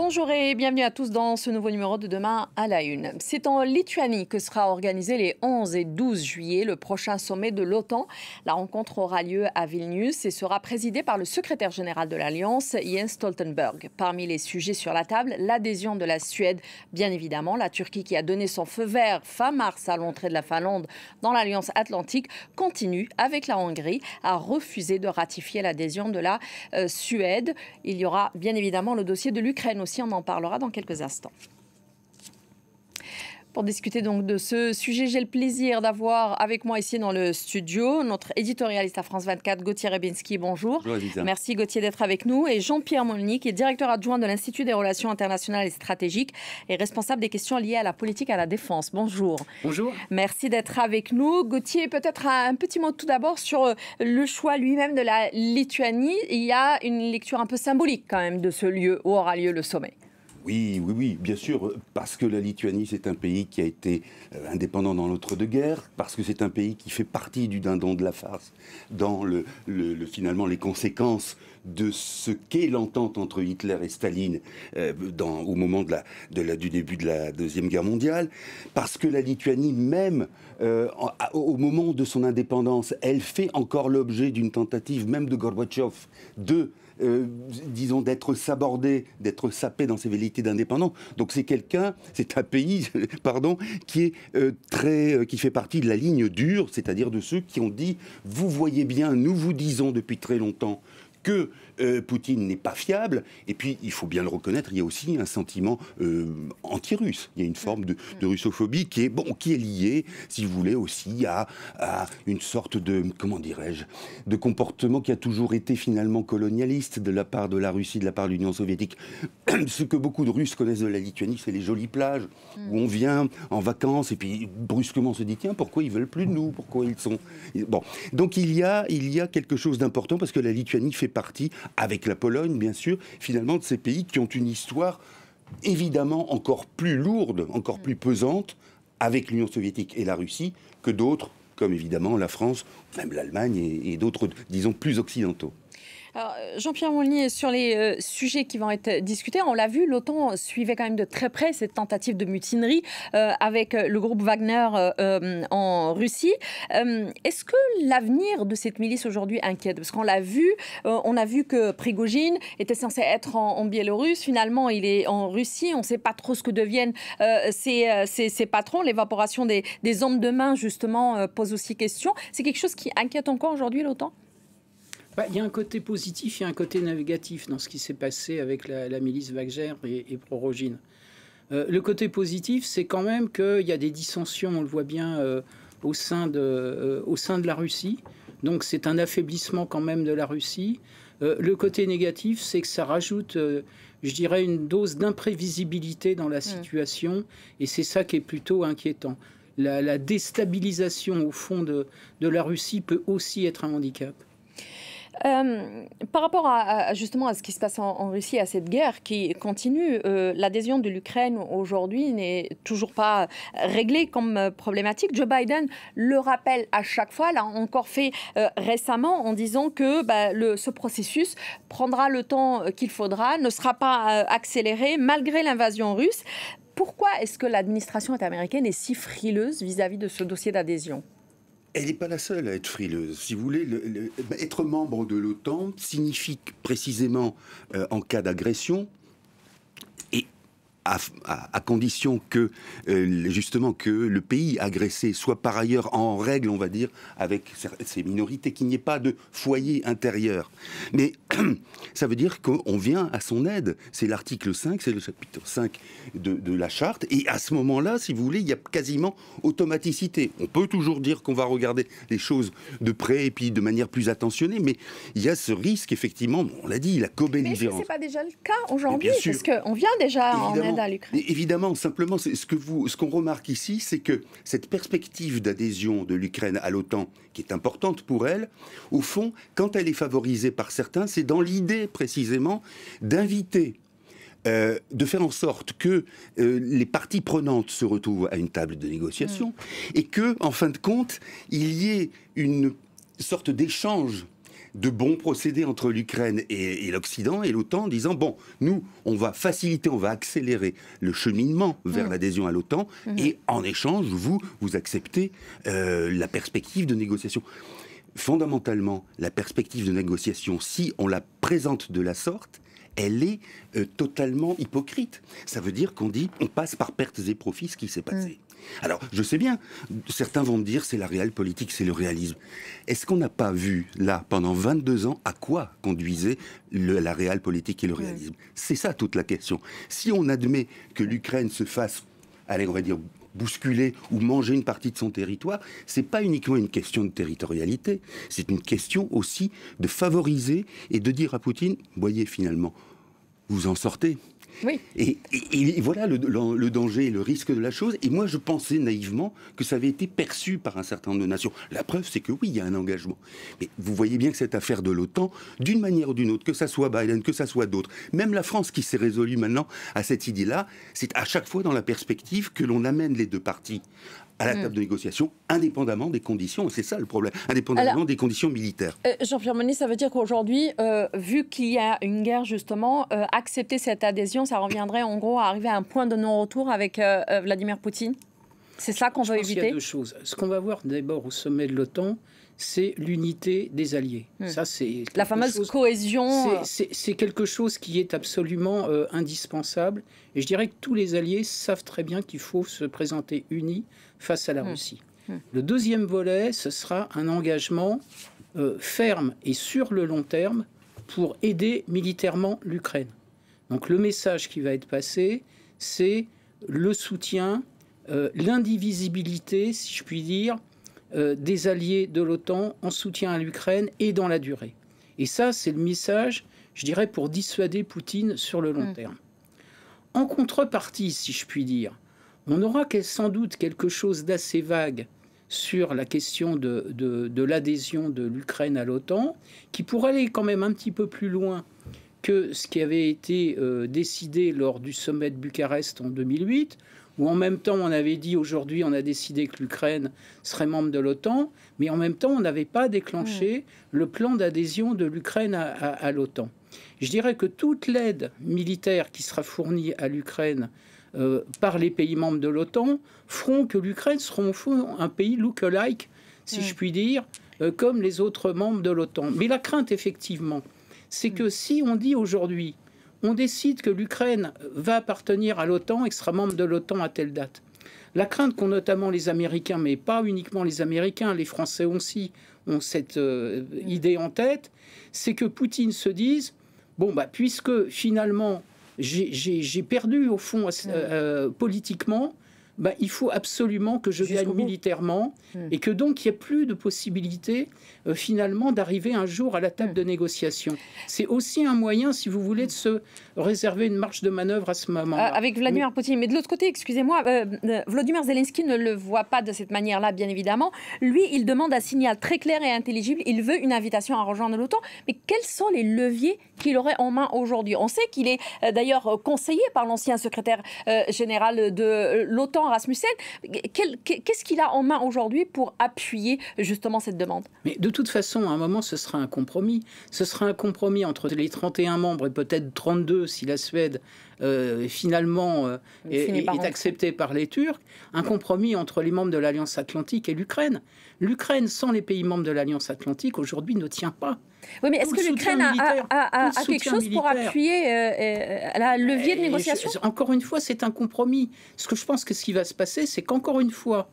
Bonjour et bienvenue à tous dans ce nouveau numéro de Demain à la Une. C'est en Lituanie que sera organisé les 11 et 12 juillet le prochain sommet de l'OTAN. La rencontre aura lieu à Vilnius et sera présidée par le secrétaire général de l'Alliance, Jens Stoltenberg. Parmi les sujets sur la table, l'adhésion de la Suède, bien évidemment, la Turquie qui a donné son feu vert fin mars à l'entrée de la Finlande dans l'Alliance Atlantique, continue avec la Hongrie à refuser de ratifier l'adhésion de la euh, Suède. Il y aura bien évidemment le dossier de l'Ukraine aussi, on en parlera dans quelques instants. Pour discuter donc de ce sujet, j'ai le plaisir d'avoir avec moi ici dans le studio notre éditorialiste à France 24, Gauthier Rebinski. Bonjour. Bonjour Merci Gauthier d'être avec nous. Et Jean-Pierre Molny, qui est directeur adjoint de l'Institut des relations internationales et stratégiques et responsable des questions liées à la politique et à la défense. Bonjour. Bonjour. Merci d'être avec nous. Gauthier, peut-être un petit mot tout d'abord sur euh, le choix lui-même de la Lituanie. Il y a une lecture un peu symbolique quand même de ce lieu où aura lieu le sommet. Oui, oui, oui, bien sûr, parce que la Lituanie, c'est un pays qui a été euh, indépendant dans l'entre-deux-guerres, parce que c'est un pays qui fait partie du dindon de la farce dans le, finalement les conséquences de ce qu'est l'entente entre Hitler et Staline euh, au moment du début de la Deuxième Guerre mondiale, parce que la Lituanie, même euh, au moment de son indépendance, elle fait encore l'objet d'une tentative, même de Gorbatchev, de euh, disons, d'être sabordé, d'être sapé dans ses velléités d'indépendance. Donc c'est quelqu'un, c'est un pays, pardon, euh, euh, qui fait partie de la ligne dure, c'est-à-dire de ceux qui ont dit, vous voyez bien, nous vous disons depuis très longtemps que euh, Poutine n'est pas fiable. Et puis, il faut bien le reconnaître, il y a aussi un sentiment euh, anti-russe. Il y a une forme de, russophobie qui est, bon, qui est liée, si vous voulez, aussi à, une sorte de, comment dirais-je, de comportement qui a toujours été finalement colonialiste de la part de la Russie, de la part de l'Union soviétique. Ce que beaucoup de Russes connaissent de la Lituanie, c'est les jolies plages où on vient en vacances et puis brusquement on se dit tiens, pourquoi ils veulent plus de nous? Pourquoi ils sont? Bon. Donc il y a, il y a quelque chose d'important parce que la Lituanie fait partie avec la Pologne, bien sûr, finalement, de ces pays qui ont une histoire évidemment encore plus lourde, encore plus pesante avec l'Union soviétique et la Russie que d'autres, comme évidemment la France, même l'Allemagne et d'autres, disons, plus occidentaux. Euh, Jean-Pierre Moulnier, sur les euh, sujets qui vont être discutés, on l'a vu, l'OTAN suivait quand même de très près cette tentative de mutinerie euh, avec le groupe Wagner en Russie. Est-ce que l'avenir de cette milice aujourd'hui inquiète? Parce qu'on l'a vu, on a vu que Prigogine était censé être en, Biélorusse, finalement il est en Russie, on ne sait pas trop ce que deviennent ces, patrons. L'évaporation des, des hommes de main, justement, pose aussi question. C'est quelque chose qui inquiète encore aujourd'hui l'OTAN? Bah, il y a un côté positif, il y a un côté négatif dans ce qui s'est passé avec la, milice Wagner et, et Prorogine. Euh, le côté positif, c'est quand même qu'il y a des dissensions, on le voit bien, euh, au, sein de, euh, au sein de la Russie. Donc c'est un affaiblissement quand même de la Russie. le côté négatif, c'est que ça rajoute, je dirais, une dose d'imprévisibilité dans la mmh. situation. Et c'est ça qui est plutôt inquiétant. La, déstabilisation, au fond, de, de la Russie peut aussi être un handicap. Euh, par rapport à, justement à ce qui se passe en, Russie, à cette guerre qui continue, euh, l'adhésion de l'Ukraine aujourd'hui n'est toujours pas réglée comme euh, problématique. Joe Biden le rappelle à chaque fois, l'a encore fait récemment en disant que bah, ce processus prendra le temps qu'il faudra, ne sera pas accéléré malgré l'invasion russe. Pourquoi est-ce que l'administration américaine est si frileuse vis à -vis de ce dossier d'adhésion? Elle n'est pas la seule à être frileuse. Si vous voulez, bah, être membre de l'OTAN signifie précisément, euh, en cas d'agression, à, condition que euh, justement que le pays agressé soit par ailleurs en règle, on va dire, avec ces minorités, qu'il n'y ait pas de foyer intérieur. Mais ça veut dire qu'on vient à son aide. C'est l'article 5, c'est le chapitre 5 de, la charte. Et à ce moment-là, si vous voulez, il y a quasiment automaticité. On peut toujours dire qu'on va regarder les choses de près et puis de manière plus attentionnée, mais il y a ce risque, effectivement, on l'a dit, la co-belligérance. Mais ce n'est pas déjà le cas aujourd'hui? Parce qu'on vient déjà en aide Évidemment, simplement, ce que vous, ce qu'on remarque ici, c'est que cette perspective d'adhésion de l'Ukraine à l'OTAN, qui est importante pour elle, au fond, quand elle est favorisée par certains, c'est dans l'idée précisément d'inviter euh, de faire en sorte que euh, les parties prenantes se retrouvent à une table de négociation mm. et que, en fin de compte, il y ait une sorte d'échange de bons procédés entre l'Ukraine et, l'Occident et l'OTAN en disant bon, nous, on va faciliter, on va accélérer le cheminement vers mm. l'adhésion à l'OTAN mm-hmm. et en échange, vous, vous acceptez euh, la perspective de négociation. Fondamentalement, la perspective de négociation, si on la présente de la sorte, elle est euh, totalement hypocrite. Ça veut dire qu'on dit on passe par pertes et profits ce qui s'est passé. Mm. Alors, je sais bien, certains vont me dire c'est la réelle politique, c'est le réalisme. Est-ce qu'on n'a pas vu, là, pendant 22 ans, à quoi conduisait la réelle politique et le réalisme? C'est ça toute la question. Si on admet que l'Ukraine se fasse, allez, on va dire, bousculer ou manger une partie de son territoire, c'est pas uniquement une question de territorialité, c'est une question aussi de favoriser et de dire à Poutine, voyez finalement, vous en sortez. Oui. Et, voilà le, danger et le risque de la chose. Et moi, je pensais naïvement que ça avait été perçu par un certain nombre de nations. La preuve, c'est que oui, il y a un engagement. Mais vous voyez bien que cette affaire de l'OTAN, d'une manière ou d'une autre, que ça soit Biden, que ça soit d'autres, même la France qui s'est résolue maintenant à cette idée-là, c'est à chaque fois dans la perspective que l'on amène les deux parties à la hmm. table de négociation, indépendamment des conditions, c'est ça le problème, indépendamment des conditions militaires. Euh, Jean-Pierre Moniz, ça veut dire qu'aujourd'hui, euh, vu qu'il y a une guerre justement, euh, accepter cette adhésion, ça reviendrait en gros à arriver à un point de non-retour avec Vladimir Poutine? C'est ça qu'on veut éviter Il y a deux choses. Ce qu'on va voir d'abord au sommet de l'OTAN, c'est l'unité des alliés. Hmm. Ça, c'est la fameuse cohésion. C'est quelque chose qui est absolument indispensable. Et je dirais que tous les alliés savent très bien qu'il faut se présenter unis face à la hmm. Russie. Hmm. Le deuxième volet, ce sera un engagement euh, ferme et sur le long terme pour aider militairement l'Ukraine. Donc le message qui va être passé, c'est le soutien, euh, l'indivisibilité, si je puis dire, euh, des alliés de l'OTAN en soutien à l'Ukraine et dans la durée. Et ça, c'est le message, je dirais, pour dissuader Poutine sur le long hmm. terme. En contrepartie, si je puis dire, on aura sans doute quelque chose d'assez vague sur la question de, l'adhésion de l'Ukraine à l'OTAN, qui pourrait aller quand même un petit peu plus loin que ce qui avait été euh, décidé lors du sommet de Bucarest en 2008, où en même temps on avait dit aujourd'hui on a décidé que l'Ukraine serait membre de l'OTAN, mais en même temps on n'avait pas déclenché le plan d'adhésion de l'Ukraine à l'OTAN. Je dirais que toute l'aide militaire qui sera fournie à l'Ukraine euh, par les pays membres de l'OTAN feront que l'Ukraine sera au fond un pays look-alike, si je puis dire, euh, comme les autres membres de l'OTAN. Mais la crainte, effectivement, c'est que si on dit aujourd'hui, on décide que l'Ukraine va appartenir à l'OTAN et sera membre de l'OTAN à telle date. La crainte qu'ont notamment les Américains, mais pas uniquement les Américains, les Français aussi ont cette euh, idée en tête, c'est que Poutine se dise, bon, bah, puisque finalement j'ai perdu au fond euh, politiquement bah, il faut absolument que je gagne militairement hmm. et que donc il n'y ait plus de possibilité euh, finalement d'arriver un jour à la table hmm. de négociation. C'est aussi un moyen, si vous voulez, de se réserver une marche de manœuvre à ce moment. -là. Euh, avec Vladimir Poutine. Mais de l'autre côté, excusez-moi, euh, Vladimir Zelensky ne le voit pas de cette manière-là, bien évidemment. Lui, il demande un signal très clair et intelligible. Il veut une invitation à rejoindre l'OTAN. Mais quels sont les leviers qu'il aurait en main aujourd'hui? On sait qu'il est d'ailleurs conseillé par l'ancien secrétaire général de l'OTAN Rasmussen. Qu'est-ce qu'il a en main aujourd'hui pour appuyer justement cette demande? Mais de toute façon, à un moment, ce sera un compromis. Ce sera un compromis entre les 31 membres et peut-être 32 si la Suède euh, finalement euh, est, acceptée par les Turcs, un compromis entre les membres de l'Alliance Atlantique et l'Ukraine. L'Ukraine, sans les pays membres de l'Alliance Atlantique, aujourd'hui ne tient pas. Oui, mais est-ce que l'Ukraine a, quelque chose pour appuyer euh, la levier de négociation Encore une fois, c'est un compromis. Ce que je pense que ce qui va se passer, c'est qu'encore une fois,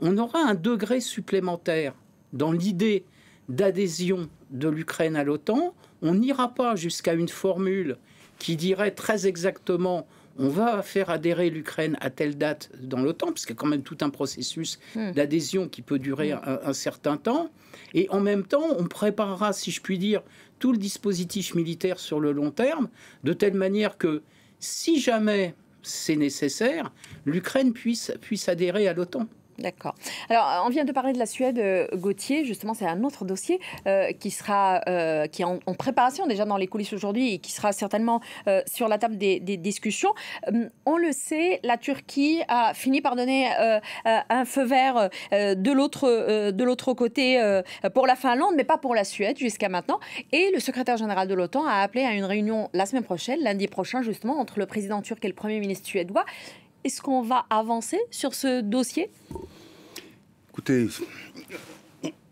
on aura un degré supplémentaire dans l'idée d'adhésion de l'Ukraine à l'OTAN. On n'ira pas jusqu'à une formule qui dirait très exactement on va faire adhérer l'Ukraine à telle date dans l'OTAN, parce qu'il y a quand même tout un processus hmm. d'adhésion qui peut durer hmm. un, certain temps. Et en même temps, on préparera, si je puis dire, tout le dispositif militaire sur le long terme, de telle manière que si jamais c'est nécessaire, l'Ukraine puisse, puisse adhérer à l'OTAN. D'accord. Alors, on vient de parler de la Suède, euh, Gauthier. Justement, c'est un autre dossier euh, euh, qui est en, préparation déjà dans les coulisses aujourd'hui et qui sera certainement sur la table des, discussions. on le sait, la Turquie a fini par donner un feu vert de l'autre de l'autre côté pour la Finlande, mais pas pour la Suède jusqu'à maintenant. Et le secrétaire général de l'OTAN a appelé à une réunion la semaine prochaine, lundi prochain, justement, entre le président turc et le premier ministre suédois. Est-ce qu'on va avancer sur ce dossier? Écoutez,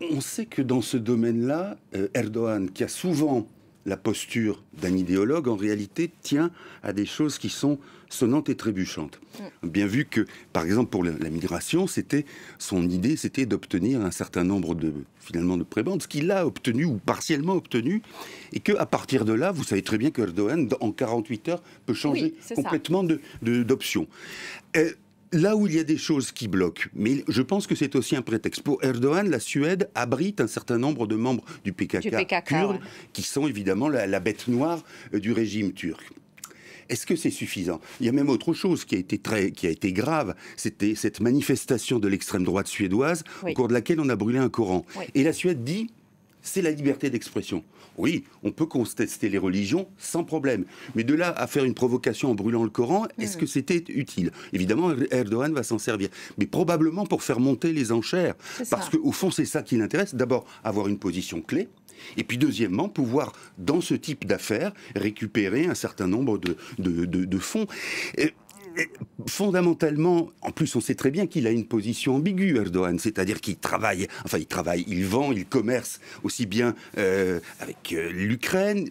on sait que dans ce domaine-là, euh, Erdogan, qui a souvent la posture d'un idéologue, en réalité tient à des choses qui sont sonnantes et trébuchantes. Mm. Bien vu que, par exemple, pour la, migration, c'était son idée, c'était d'obtenir un certain nombre de finalement de prébendes, ce qu'il a obtenu ou partiellement obtenu, et que à partir de là, vous savez très bien qu'Erdogan, en 48 heures, peut changer complètement d'option. De, là où il y a des choses qui bloquent, mais je pense que c'est aussi un prétexte. Pour Erdogan, la Suède abrite un certain nombre de membres du PKK, qui sont évidemment la, bête noire euh, du régime turc. Est-ce que c'est suffisant? Il y a même autre chose qui a été très, qui a été grave. C'était cette manifestation de l'extrême droite suédoise au cours de laquelle on a brûlé un Coran. Et la Suède dit c'est la liberté d'expression. Oui, on peut contester les religions sans problème. Mais de là à faire une provocation en brûlant le Coran, est-ce mm. que c'était utile? Évidemment, Erdogan va s'en servir. Mais probablement pour faire monter les enchères. Parce qu'au fond, c'est ça qui l'intéresse. D'abord, avoir une position clé. Et puis deuxièmement, pouvoir, dans ce type d'affaires, récupérer un certain nombre de, de, fonds. Fondamentalement, en plus, on sait très bien qu'il a une position ambiguë, Erdogan, c'est-à-dire qu'il travaille, enfin, il travaille, il vend, il commerce aussi bien euh, avec euh, l'Ukraine,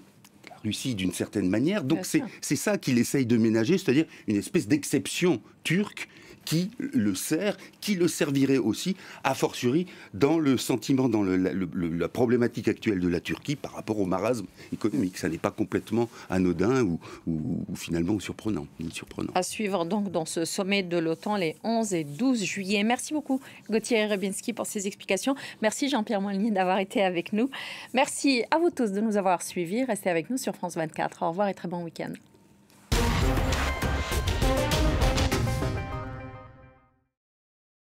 la Russie d'une certaine manière. Donc c'est ça qu'il essaye de ménager, c'est-à-dire une espèce d'exception turque qui le sert, qui le servirait aussi, a fortiori, dans le sentiment, dans la problématique actuelle de la Turquie par rapport au marasme économique. Ça n'est pas complètement anodin ou, finalement surprenant, ni surprenant. À suivre donc dans ce sommet de l'OTAN les 11 et 12 juillet. Merci beaucoup Gauthier Rebinski pour ces explications. Merci Jean-Pierre Molinier d'avoir été avec nous. Merci à vous tous de nous avoir suivis. Restez avec nous sur France 24. Au revoir et très bon week-end.